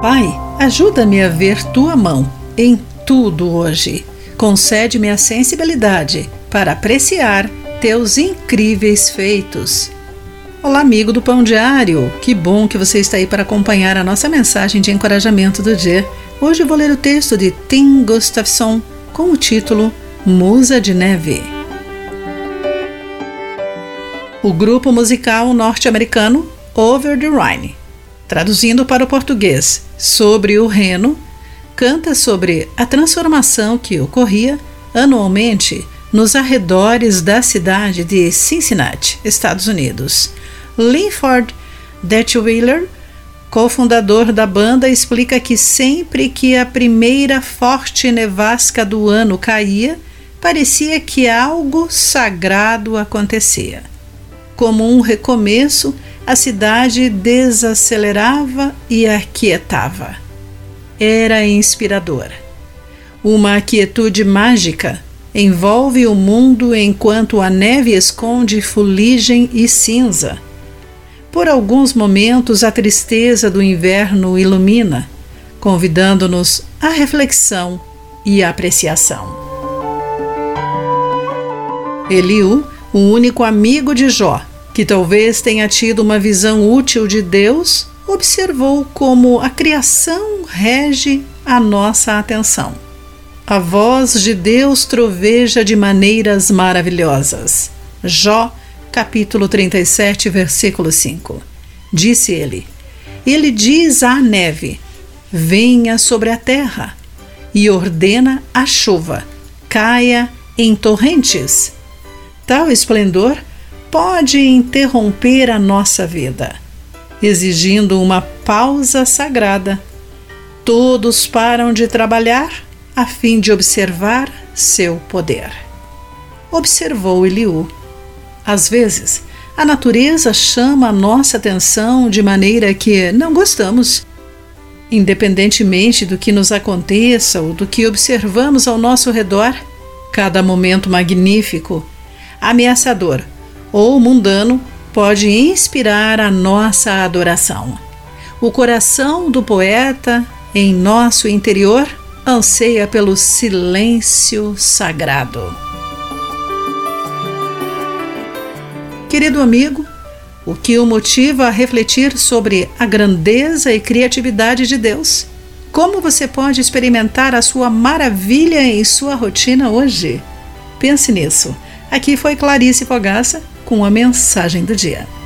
Pai, ajuda-me a ver tua mão em tudo hoje. Concede-me a sensibilidade para apreciar teus incríveis feitos. Olá, amigo do Pão Diário! Que bom que você está aí para acompanhar a nossa mensagem de encorajamento do dia. Hoje vou ler o texto de Tim Gustafson com o título Musa de Neve. O grupo musical norte-americano Over the Rhine traduzindo para o português, sobre o Reno, canta sobre a transformação que ocorria anualmente nos arredores da cidade de Cincinnati, Estados Unidos. Linford Detweiler, cofundador da banda, explica que sempre que a primeira forte nevasca do ano caía, parecia que algo sagrado acontecia. Como um recomeço, a cidade desacelerava e aquietava. Era inspiradora. Uma quietude mágica envolve o mundo enquanto a neve esconde fuligem e cinza. Por alguns momentos, a tristeza do inverno ilumina, convidando-nos à reflexão e apreciação. Eliú, o único amigo de Jó, que talvez tenha tido uma visão útil de Deus, observou como a criação rege a nossa atenção. A voz de Deus troveja de maneiras maravilhosas. Jó, capítulo 37, versículo 5. Disse ele: Ele diz à neve: Venha sobre a terra, e ordena a chuva, caia em torrentes. Tal esplendor pode interromper a nossa vida, exigindo uma pausa sagrada. Todos param de trabalhar a fim de observar seu poder. Observou Eliú. Às vezes, a natureza chama a nossa atenção de maneira que não gostamos. Independentemente do que nos aconteça ou do que observamos ao nosso redor, cada momento magnífico, ameaçador ou mundano pode inspirar a nossa adoração. O coração do poeta, em nosso interior, anseia pelo silêncio sagrado. Querido amigo, o que o motiva a refletir sobre a grandeza e criatividade de Deus? Como você pode experimentar a sua maravilha em sua rotina hoje? Pense nisso. Aqui foi Clarice Fogaça com a mensagem do dia.